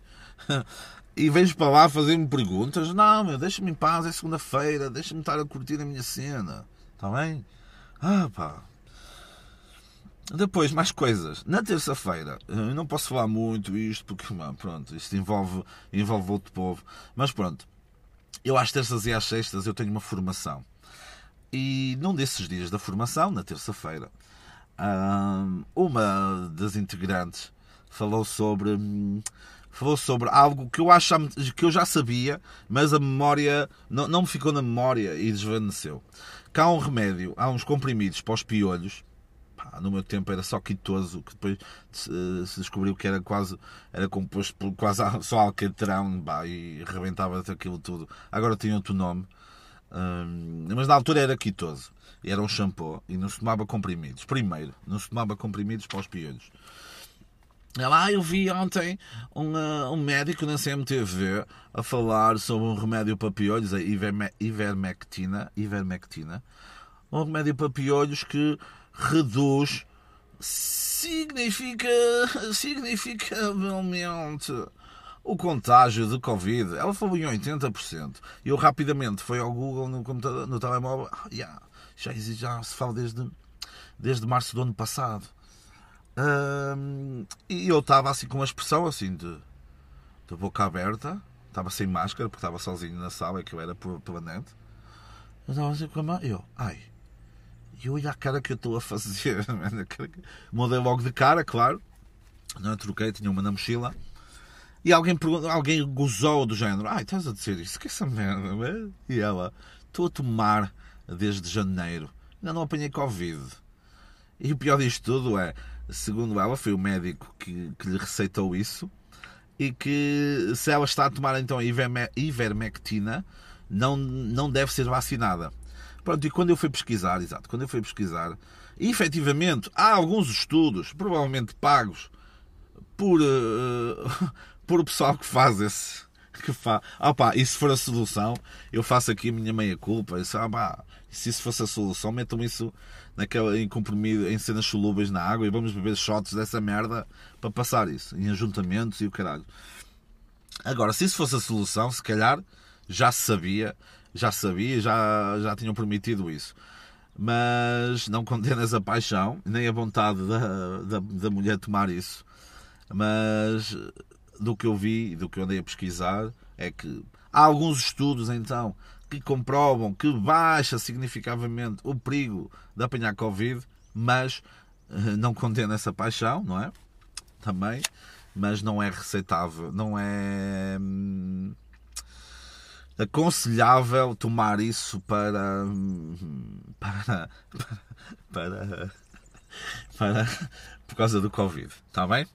Speaker 2: E vens para lá fazer-me perguntas? Não, meu, deixa-me em paz, é segunda-feira, deixa-me estar a curtir a minha cena, está bem? Ah, pá. Depois, mais coisas. Na terça-feira, eu não posso falar muito isto porque, pronto, isto envolve, envolve outro povo. Mas pronto, eu às terças e às sextas eu tenho uma formação. E num desses dias da formação, na terça-feira, uma das integrantes falou sobre falou sobre algo que eu acho que eu já sabia, mas a memória não, não me ficou na memória e desvaneceu. Cá há um remédio, há uns comprimidos para os piolhos. No meu tempo era só quitoso, que depois se descobriu que era quase era composto por quase só alcatrão e rebentava aquilo tudo. Agora tem outro nome. Hum, mas na altura era quitoso. Era um shampoo e não se tomava comprimidos. Primeiro, não se tomava comprimidos para os piolhos. Lá eu vi ontem um, uh, um médico na CMTV a falar sobre um remédio para piolhos, a ivermectina, ivermectina, um remédio para piolhos que reduz significa, significavelmente o contágio de Covid. Ela falou em 80%. E eu rapidamente fui ao Google no, computador, no telemóvel. Ah, yeah, já, já se fala desde, desde março do ano passado e eu estava assim com uma expressão assim de, de boca aberta, estava sem máscara porque estava sozinho na sala que eu era permanente. Eu estava assim com a mão, eu, ai, e olha a cara que eu estou a fazer. Mudei logo de cara, claro. Não troquei, tinha uma na mochila. E alguém, alguém gozou do género: Ai, estás a dizer isso? Que essa merda? E ela: Estou a tomar desde janeiro. Ainda não apanhei Covid. E o pior disto tudo é: segundo ela, foi o médico que, que lhe receitou isso e que se ela está a tomar então ivermectina, não, não deve ser vacinada. Pronto, e quando eu fui pesquisar, exato, quando eu fui pesquisar, efetivamente há alguns estudos, provavelmente pagos por, uh, por o pessoal que faz esse. Que faz. Opa, e se for a solução, eu faço aqui a minha meia culpa. Isso, opa, se isso fosse a solução, metam isso naquela, em comprimido, em cenas solúveis na água e vamos beber shots dessa merda para passar isso, em ajuntamentos e o caralho. Agora, se isso fosse a solução, se calhar já se sabia, já sabia, já, já tinham permitido isso. Mas não condena essa paixão, nem a vontade da, da, da mulher tomar isso. Mas do que eu vi, do que eu andei a pesquisar, é que há alguns estudos então que comprovam que baixa significativamente o perigo de apanhar Covid, mas eh, não condena essa paixão, não é? Também, mas não é receitável, não é hum, aconselhável tomar isso para para para, para, para por causa do Covid, está bem?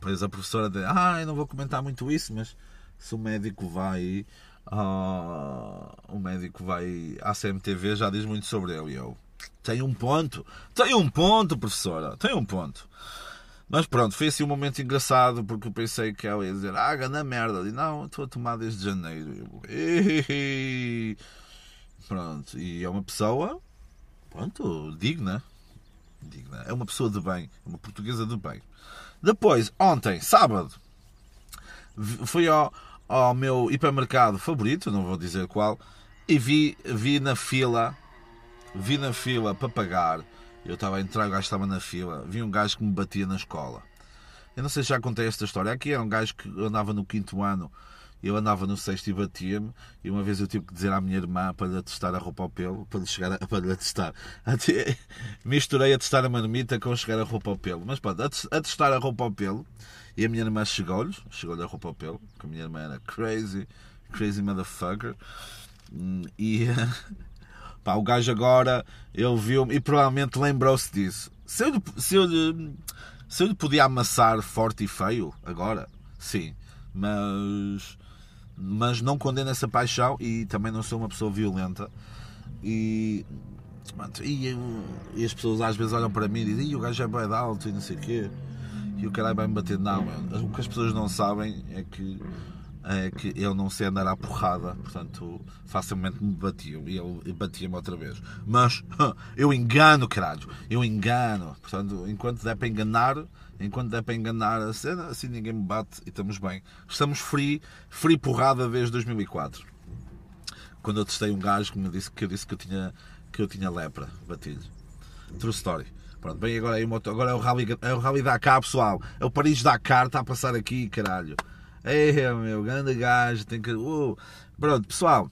Speaker 2: Pois a professora diz, ah, eu não vou comentar muito isso, mas se o médico vai uh, o médico vai à CMTV já diz muito sobre ele e eu tem um ponto, tem um ponto, professora, tem um ponto. Mas pronto, foi assim um momento engraçado porque eu pensei que ela ia dizer, ah, na merda. E não, estou a tomar desde janeiro. Eu, pronto, e é uma pessoa, pronto, digna. digna. É uma pessoa de bem, é uma portuguesa de bem. Depois, ontem, sábado, fui ao, ao meu hipermercado favorito, não vou dizer qual, e vi, vi na fila, vi na fila para pagar. Eu estava a entrar, o gajo estava na fila, vi um gajo que me batia na escola. Eu não sei se já contei esta história. Aqui era um gajo que andava no quinto ano, eu andava no sexto e batia-me, e uma vez eu tive que dizer à minha irmã para lhe atestar a roupa ao pelo, para lhe chegar a, para lhe atestar. Misturei a testar a marmita com chegar a roupa ao pelo. Mas pronto, a testar a roupa ao pelo, e a minha irmã chegou-lhe, chegou-lhe a roupa ao pelo, que a minha irmã era crazy, crazy motherfucker. Hum, e pá, o gajo agora, ele viu-me e provavelmente lembrou-se disso. Se eu, se, eu, se eu lhe podia amassar forte e feio, agora, sim. Mas, mas não condeno essa paixão e também não sou uma pessoa violenta. E, e, e as pessoas às vezes olham para mim e dizem: o gajo é bem alto e não sei o quê e o caralho vai me bater. Não, o que as pessoas não sabem é que, é que eu não sei andar à porrada, portanto facilmente me batiam e ele batia-me outra vez. Mas eu engano, caralho, eu engano. Portanto, enquanto der para enganar, enquanto der para enganar a cena, assim ninguém me bate e estamos bem. Estamos free, free porrada desde 2004. Quando eu testei um gajo que me disse que eu disse que eu tinha, que eu tinha lepra, bati-lhe. True story. Pronto, bem, agora, é o, agora é o Rally, é o Rally Dakar, pessoal. É o Paris Dakar, está a passar aqui, caralho. É, meu, grande gajo, tem que. Uh. Pronto, pessoal.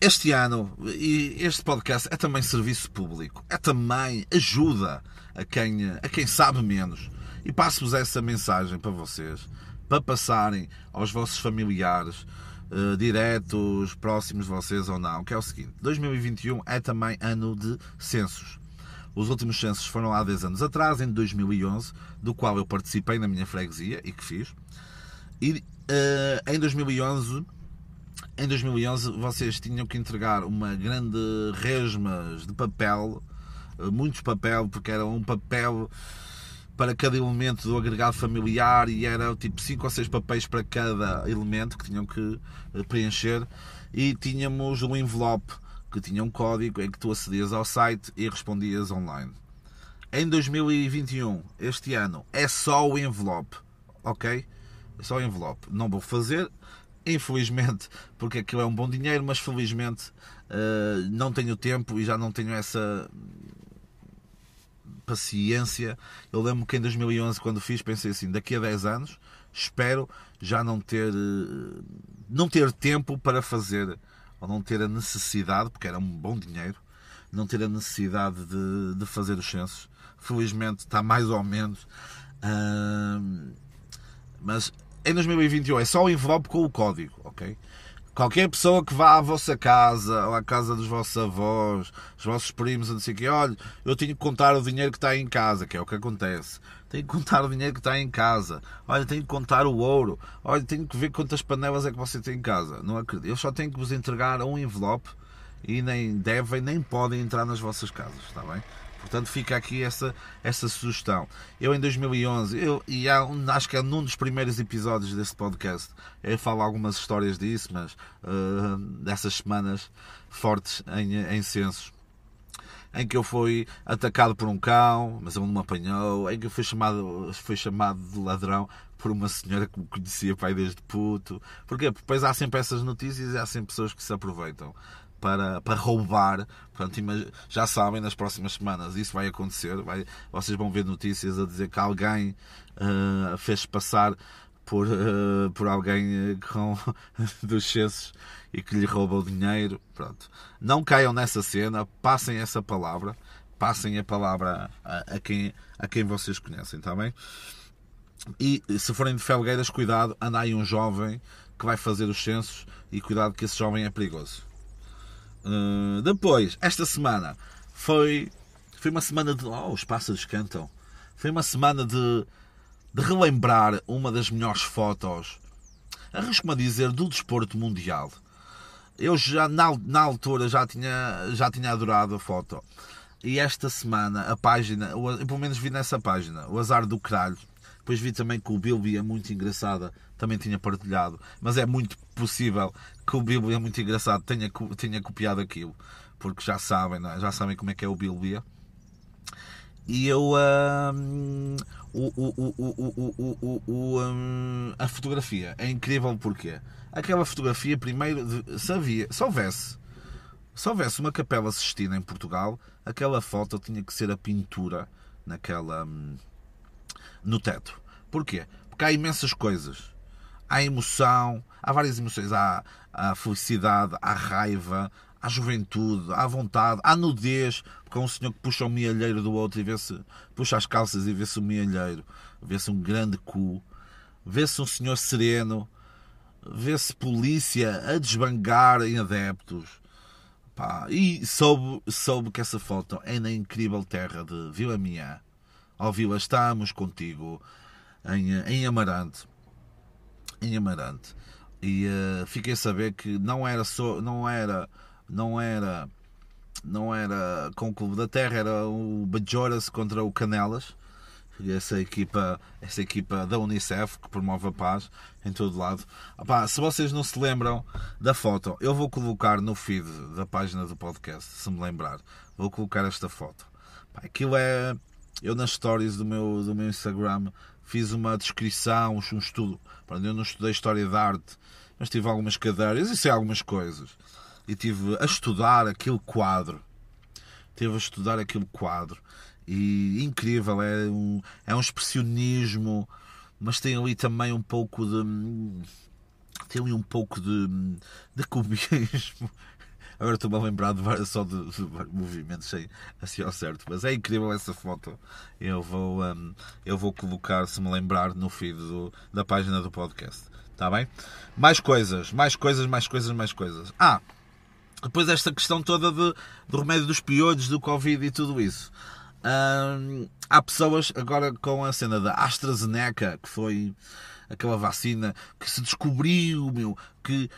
Speaker 2: Este ano, e este podcast é também serviço público, é também ajuda a quem, a quem sabe menos. E passo-vos essa mensagem para vocês, para passarem aos vossos familiares, uh, diretos, próximos de vocês ou não, que é o seguinte: 2021 é também ano de censos. Os últimos censos foram há 10 anos atrás, em 2011, do qual eu participei na minha freguesia e que fiz. E uh, em 2011, em 2011 vocês tinham que entregar uma grande resmas de papel, uh, muitos papel, porque era um papel para cada elemento do agregado familiar e era tipo 5 ou 6 papéis para cada elemento que tinham que eh, preencher e tínhamos um envelope que tinha um código em que tu acedias ao site e respondias online. Em 2021, este ano, é só o envelope, ok? Só envelope. Não vou fazer, infelizmente, porque aquilo é um bom dinheiro, mas felizmente uh, não tenho tempo e já não tenho essa paciência. Eu lembro que em 2011, quando fiz, pensei assim: daqui a 10 anos, espero já não ter, uh, não ter tempo para fazer ou não ter a necessidade, porque era um bom dinheiro, não ter a necessidade de, de fazer os censos. Felizmente está mais ou menos. Uh, mas em 2021 é só o envelope com o código, ok? Qualquer pessoa que vá à vossa casa ou à casa dos vossos avós, os vossos primos, não sei o quê, olha, eu tenho que contar o dinheiro que está em casa, que é o que acontece. Tenho que contar o dinheiro que está em casa. Olha, tenho que contar o ouro. Olha, tenho que ver quantas panelas é que você tem em casa. Não acredito. Eu só tenho que vos entregar um envelope e nem devem nem podem entrar nas vossas casas, está bem? Portanto, fica aqui essa, essa sugestão. Eu, em 2011, eu, e há, acho que é num dos primeiros episódios deste podcast, eu falo algumas histórias disso, mas uh, dessas semanas fortes em, em censos em que eu fui atacado por um cão, mas ele não me apanhou, em que eu fui chamado, fui chamado de ladrão, por uma senhora que me conhecia pai desde puto. Porquê? Porque depois há sempre essas notícias e há sempre pessoas que se aproveitam para, para roubar. Portanto, já sabem, nas próximas semanas isso vai acontecer. Vai, vocês vão ver notícias a dizer que alguém uh, fez passar por, uh, por alguém com, dos censos e que lhe rouba o dinheiro. Pronto. Não caiam nessa cena, passem essa palavra, passem a palavra a, a quem, a quem vocês conhecem, está bem? E se forem de Felgueiras, cuidado, anda aí um jovem que vai fazer os censos e cuidado que esse jovem é perigoso. Uh, depois, esta semana foi, foi uma semana de. Oh, os pássaros cantam. Foi uma semana de, de relembrar uma das melhores fotos, arrisco-me a dizer, do desporto mundial. Eu já na, na altura já tinha, já tinha adorado a foto. E esta semana a página, eu pelo menos vi nessa página, o azar do caralho. Depois vi também que o Bilby é muito engraçada, também tinha partilhado. Mas é muito possível que o Bilby é muito engraçado tenha, tenha copiado aquilo. Porque já sabem, é? já sabem como é que é o Bilby. E eu. A fotografia é incrível porque aquela fotografia, primeiro, se, havia, se houvesse se houvesse uma capela Sistina em Portugal, aquela foto tinha que ser a pintura naquela hum, no teto. Porquê? Porque há imensas coisas. Há emoção, há várias emoções. Há, há felicidade, há raiva, há juventude, há vontade, há nudez, porque há um senhor que puxa o mielheiro do outro e vê-se, puxa as calças e vê-se o mielheiro, vê-se um grande cu, vê-se um senhor sereno, vê-se polícia a desbangar em adeptos. Pá, e soube, soube que essa foto é na incrível terra de Vila Minha. Ó Vila, estamos contigo em, em Amarante. Em Amarante. E uh, fiquei a saber que não era só. Não era. Não era. Não era com o Clube da Terra, era o Bajoras contra o Canelas essa equipa, essa equipa da Unicef que promove a paz em todo lado. Se vocês não se lembram da foto, eu vou colocar no feed da página do podcast, se me lembrar, vou colocar esta foto. aquilo é. Eu nas stories do meu, do meu Instagram fiz uma descrição, um estudo. Eu não estudei História da Arte, mas tive algumas cadeiras e sei algumas coisas. E tive a estudar aquele quadro. Tive a estudar aquele quadro e incrível, é um, é um expressionismo, mas tem ali também um pouco de. tem ali um pouco de, de cubismo. Agora estou-me a lembrar de, só de, de, movimentos sem, assim ao certo, mas é incrível essa foto. Eu vou, um, eu vou colocar, se me lembrar, no feed do, da página do podcast. Está bem? Mais coisas, mais coisas, mais coisas, mais coisas. Ah, depois esta questão toda de, do remédio dos piolhos, do Covid e tudo isso há pessoas agora com a cena da AstraZeneca, que foi aquela vacina que se descobriu, meu, que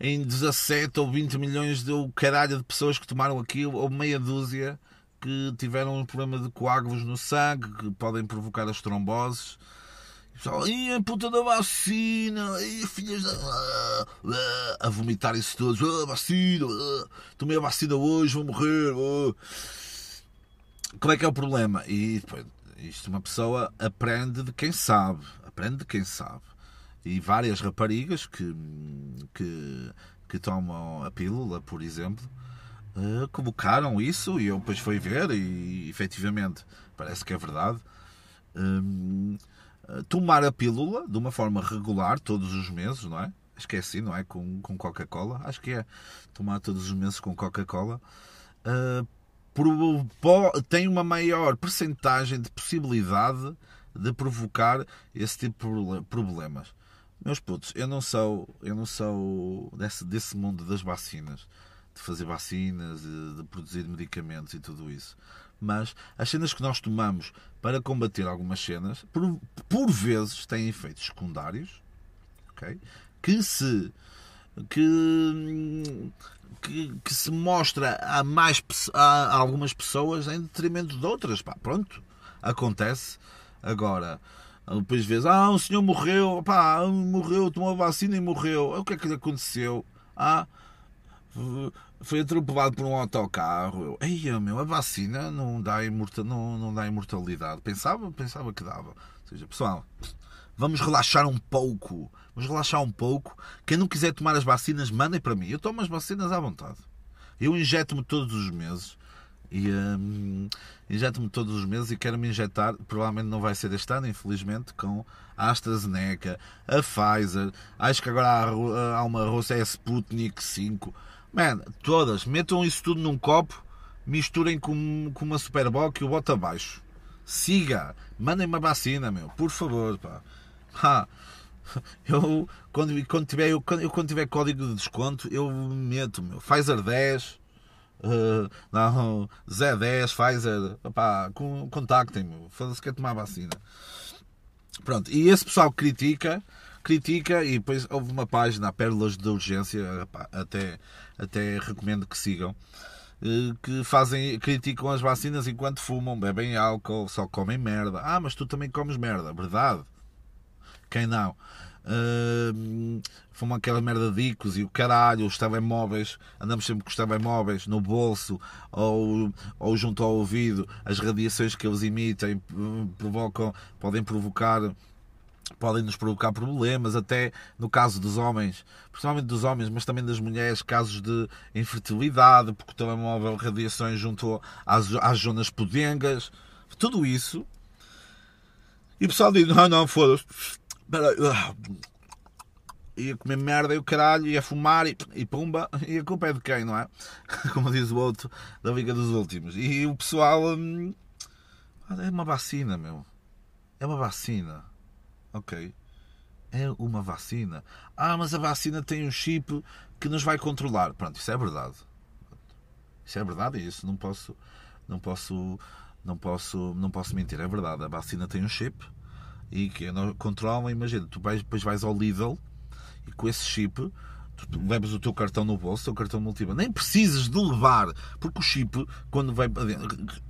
Speaker 2: em 17 ou 20 milhões de caralho de pessoas que tomaram aquilo, ou meia dúzia que tiveram um problema de coágulos no sangue, que podem provocar as tromboses. E a puta da vacina, e filhas da... a vomitar isso todos, ah, vacina, ah, tomei a vacina hoje, vou morrer. Ah. É que é o problema? E depois, isto uma pessoa aprende de quem sabe. Aprende de quem sabe. E várias raparigas que, que, que tomam a pílula, por exemplo, uh, colocaram isso e eu depois fui ver e efetivamente parece que é verdade. Um, tomar a pílula de uma forma regular, todos os meses, não é? Acho que é assim, não é? Com, com Coca-Cola. Acho que é. Tomar todos os meses com Coca-Cola. Uh, tem uma maior percentagem de possibilidade de provocar esse tipo de problemas. Meus putos, eu não sou, eu não sou desse, desse mundo das vacinas, de fazer vacinas, de, de produzir medicamentos e tudo isso. Mas as cenas que nós tomamos para combater algumas cenas, por, por vezes têm efeitos secundários, okay? que se que que, que, se mostra a, mais, a algumas pessoas em detrimento de outras. Pá, pronto, acontece. Agora, depois vês, ah, um senhor morreu, pá, morreu, tomou a vacina e morreu. O que é que lhe aconteceu? Ah, foi atropelado por um autocarro. Eu, Ei, meu, a vacina não dá, imorta, não, não dá imortalidade. Pensava, pensava que dava. Ou seja, pessoal, vamos relaxar um pouco. Vamos relaxar um pouco. Quem não quiser tomar as vacinas, mandem para mim. Eu tomo as vacinas à vontade. Eu injeto-me todos os meses. E hum, injeto-me todos os meses e quero me injetar, provavelmente não vai ser este ano, infelizmente, com a AstraZeneca, a Pfizer, acho que agora há, há uma russa, é a Sputnik 5. Man, todas, metam isso tudo num copo, misturem com, com uma Superboc e o boto abaixo. Siga, mandem uma vacina, meu, por favor, pá. Eu, quando, quando, tiver, eu, quando, quando tiver código de desconto, eu meto, meu, Pfizer 10, Uh, não, Zé 10, Pfizer, opá, contactem-me, foda-se quer tomar vacina. Pronto, e esse pessoal critica, critica, e depois houve uma página, a Pérolas de Urgência, até, até recomendo que sigam, uh, que fazem, criticam as vacinas enquanto fumam, bebem álcool, só comem merda. Ah, mas tu também comes merda, verdade? Quem não? Fomos aquela merda de icos e o caralho, os telemóveis, andamos sempre com os telemóveis no bolso ou, ou junto ao ouvido, as radiações que eles emitem provocam, podem provocar podem nos provocar problemas, até no caso dos homens, principalmente dos homens, mas também das mulheres, casos de infertilidade, porque o telemóvel radiações junto às, às zonas podengas, tudo isso. E o pessoal diz: não, não, foda-se, ia comer merda e o caralho, ia fumar e, e pumba, e a culpa é de quem, não é? Como diz o outro da Liga dos Últimos. E o pessoal. Hum, é uma vacina, meu. É uma vacina. Ok. É uma vacina. Ah, mas a vacina tem um chip que nos vai controlar. Pronto, isso é verdade. Isso é verdade e isso não posso. Não posso. Não posso, não posso mentir, é verdade. A vacina tem um chip e que controlam, imagina, tu vais, depois vais ao Lidl e com esse chip tu levas o teu cartão no bolso, o teu cartão multibanco, nem precisas de levar, porque o chip, quando vai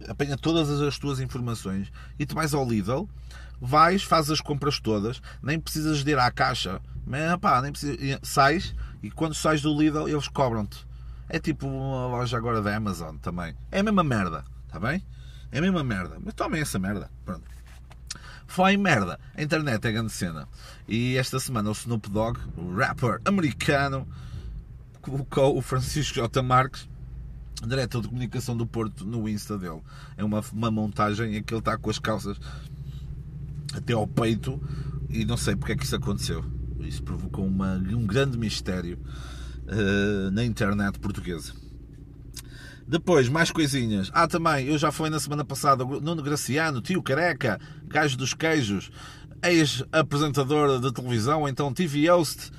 Speaker 2: apanha todas as tuas informações e tu vais ao Lidl, vais, fazes as compras todas, nem precisas de ir à caixa, mas, pá, nem precisas, sais e quando sais do Lidl eles cobram-te. É tipo uma loja agora da Amazon também. É a mesma merda, está bem? É a mesma merda. Mas tomem essa merda. Pronto. Foi merda. A internet é grande cena. E esta semana o Snoop Dogg, o rapper americano, colocou o Francisco J. Marques, diretor de comunicação do Porto, no Insta dele. É uma, uma montagem em que ele está com as calças até ao peito e não sei porque é que isso aconteceu. Isso provocou uma, um grande mistério uh, na internet portuguesa. Depois, mais coisinhas. Ah, também, eu já falei na semana passada, Nuno Graciano, tio careca, gajo dos queijos, ex-apresentador de televisão, então TV host,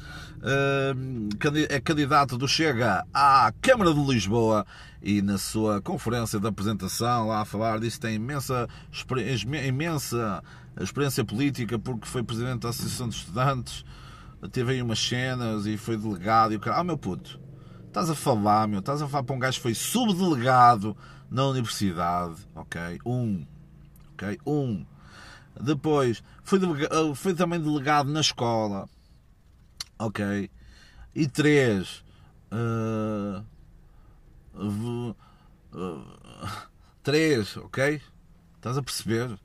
Speaker 2: é candidato do Chega à Câmara de Lisboa e na sua conferência de apresentação lá a falar disso tem imensa, imensa experiência política porque foi presidente da Associação de Estudantes, teve aí umas cenas e foi delegado e o cara, ah meu puto, Estás a falar, meu, estás a falar para um gajo que foi subdelegado na universidade, ok? Um, ok? Um. Depois, foi, delegado, foi também delegado na escola, ok? E três, uh, uh, três, ok? Estás a perceber?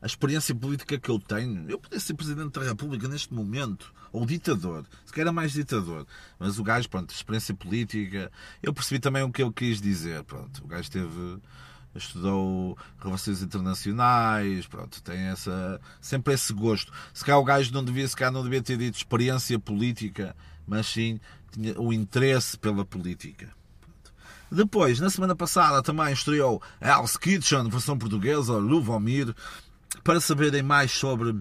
Speaker 2: A experiência política que eu tenho, eu podia ser Presidente da República neste momento ou ditador, se calhar mais ditador, mas o gajo, pronto, experiência política, eu percebi também o que ele quis dizer, pronto, o gajo teve estudou relações internacionais, pronto, tem essa sempre esse gosto. Se calhar o gajo não devia, se calhar não devia ter dito experiência política, mas sim tinha o interesse pela política. Depois, na semana passada, também estreou Hell's Kitchen, versão portuguesa, Luvomir, para saberem mais sobre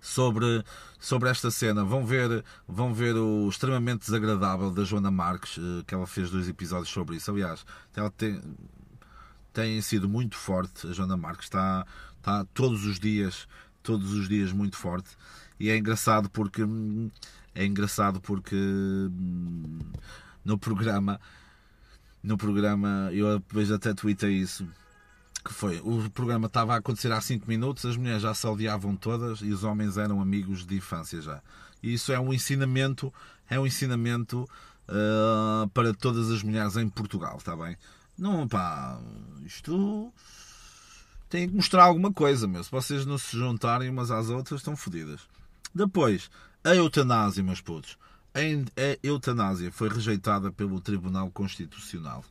Speaker 2: sobre, sobre esta cena. Vão ver, vão ver o extremamente desagradável da Joana Marques, eh, que ela fez dois episódios sobre isso. Aliás, ela tem, tem sido muito forte. A Joana Marques está, está todos os dias, todos os dias muito forte. E é engraçado porque é engraçado porque hum, no programa no programa eu depois até tuitei isso que foi, o programa estava a acontecer há 5 minutos, as mulheres já se odiavam todas e os homens eram amigos de infância já. E isso é um ensinamento, é um ensinamento uh, para todas as mulheres em Portugal, está bem? Não, pá, isto têm que mostrar alguma coisa, meu. Se vocês não se juntarem umas às outras, estão fodidas. Depois, a eutanásia, meus putos. A eutanásia foi rejeitada pelo Tribunal Constitucional.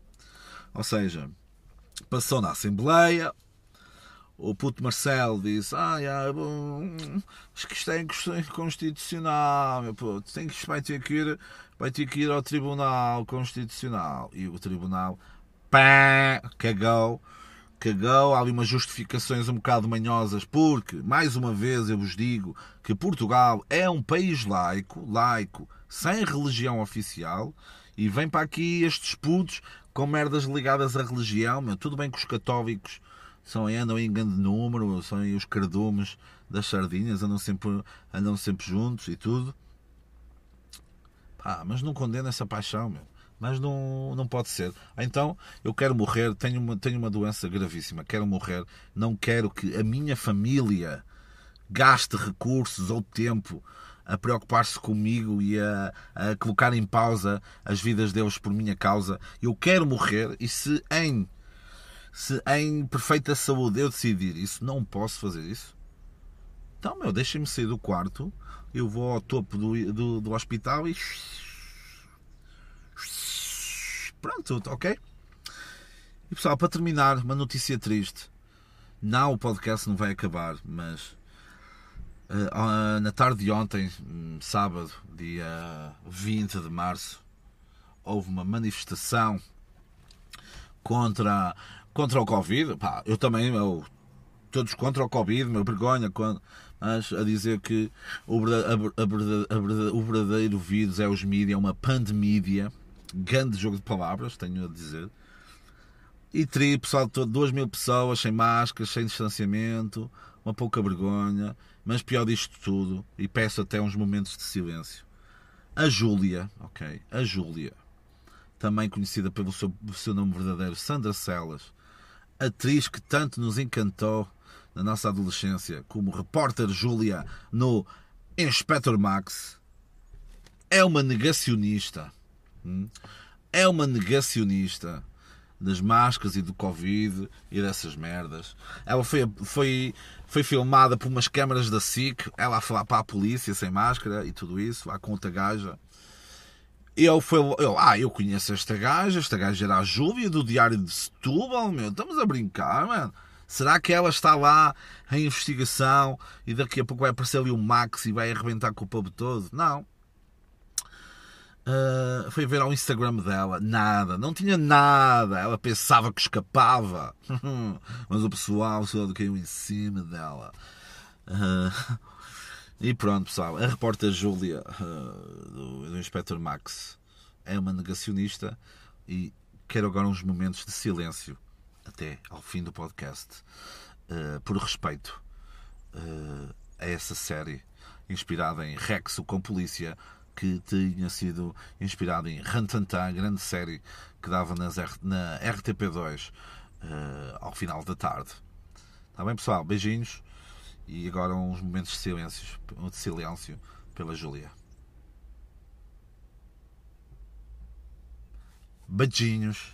Speaker 2: Ou seja, passou na Assembleia, o puto Marcelo disse: Ah, yeah, bom, acho que isto é inconstitucional, meu puto, tem que, vai, ter que ir, vai ter que ir ao Tribunal Constitucional. E o Tribunal, pá, cagou, cagou. Há ali umas justificações um bocado manhosas, porque, mais uma vez, eu vos digo que Portugal é um país laico, laico, sem religião oficial, e vem para aqui estes putos com merdas ligadas à religião, meu. Tudo bem que os católicos são, andam em grande número, são os cardumes das sardinhas, andam sempre, andam sempre juntos e tudo. Pá, mas não condena essa paixão, meu. Mas não, não pode ser. Então, eu quero morrer, tenho uma, tenho uma doença gravíssima, quero morrer, não quero que a minha família gaste recursos ou tempo a preocupar-se comigo e a, a, colocar em pausa as vidas deles por minha causa. Eu quero morrer e se em se em perfeita saúde eu decidir isso, não posso fazer isso. Então, meu, deixem-me sair do quarto, eu vou ao topo do, do, do hospital e. Pronto, ok? E pessoal, para terminar, uma notícia triste. Não, o podcast não vai acabar, mas na tarde de ontem, hum, sábado, dia 20 de março, houve uma manifestação contra contra o Covid, pá, eu também, eu, todos contra o Covid, meu vergonha, mas a dizer que o, o verdadeiro vírus é os mídias, é uma pandemia, grande jogo de palavras, tenho a dizer. E teria pessoal todo, duas mil pessoas sem máscaras, sem distanciamento, uma pouca vergonha, mas pior disto tudo, e peço até uns momentos de silêncio. A Júlia, ok? A Júlia, também conhecida pelo seu, seu nome verdadeiro, Sandra Celas, atriz que tanto nos encantou na nossa adolescência, como repórter Júlia no Inspector Max, é uma negacionista. Hum? É uma negacionista das máscaras e do Covid e dessas merdas. Ela foi, foi, foi filmada por umas câmaras da SIC, ela a falar para a polícia sem máscara e tudo isso, lá com outra gaja eu foi eu, ah, eu conheço esta gaja, esta gaja era a Júlia do Diário de Setúbal, meu, estamos a brincar, mano. Será que ela está lá em investigação e daqui a pouco vai aparecer ali o Max e vai arrebentar com o povo todo? Não. Uh, foi ver ao Instagram dela, nada, não tinha nada. Ela pensava que escapava, mas o pessoal só caiu em cima dela. Uh, e pronto, pessoal, a repórter Júlia uh, do, do Inspector Max é uma negacionista e quero agora uns momentos de silêncio até ao fim do podcast por respeito a essa série inspirada em Rex, o com polícia, que tinha sido inspirada em Rantantan, grande série que dava nas, na RTP2 ao final da tarde. Está bem, pessoal? Beijinhos. E agora uns momentos de silêncio, de silêncio pela Júlia. Beijinhos.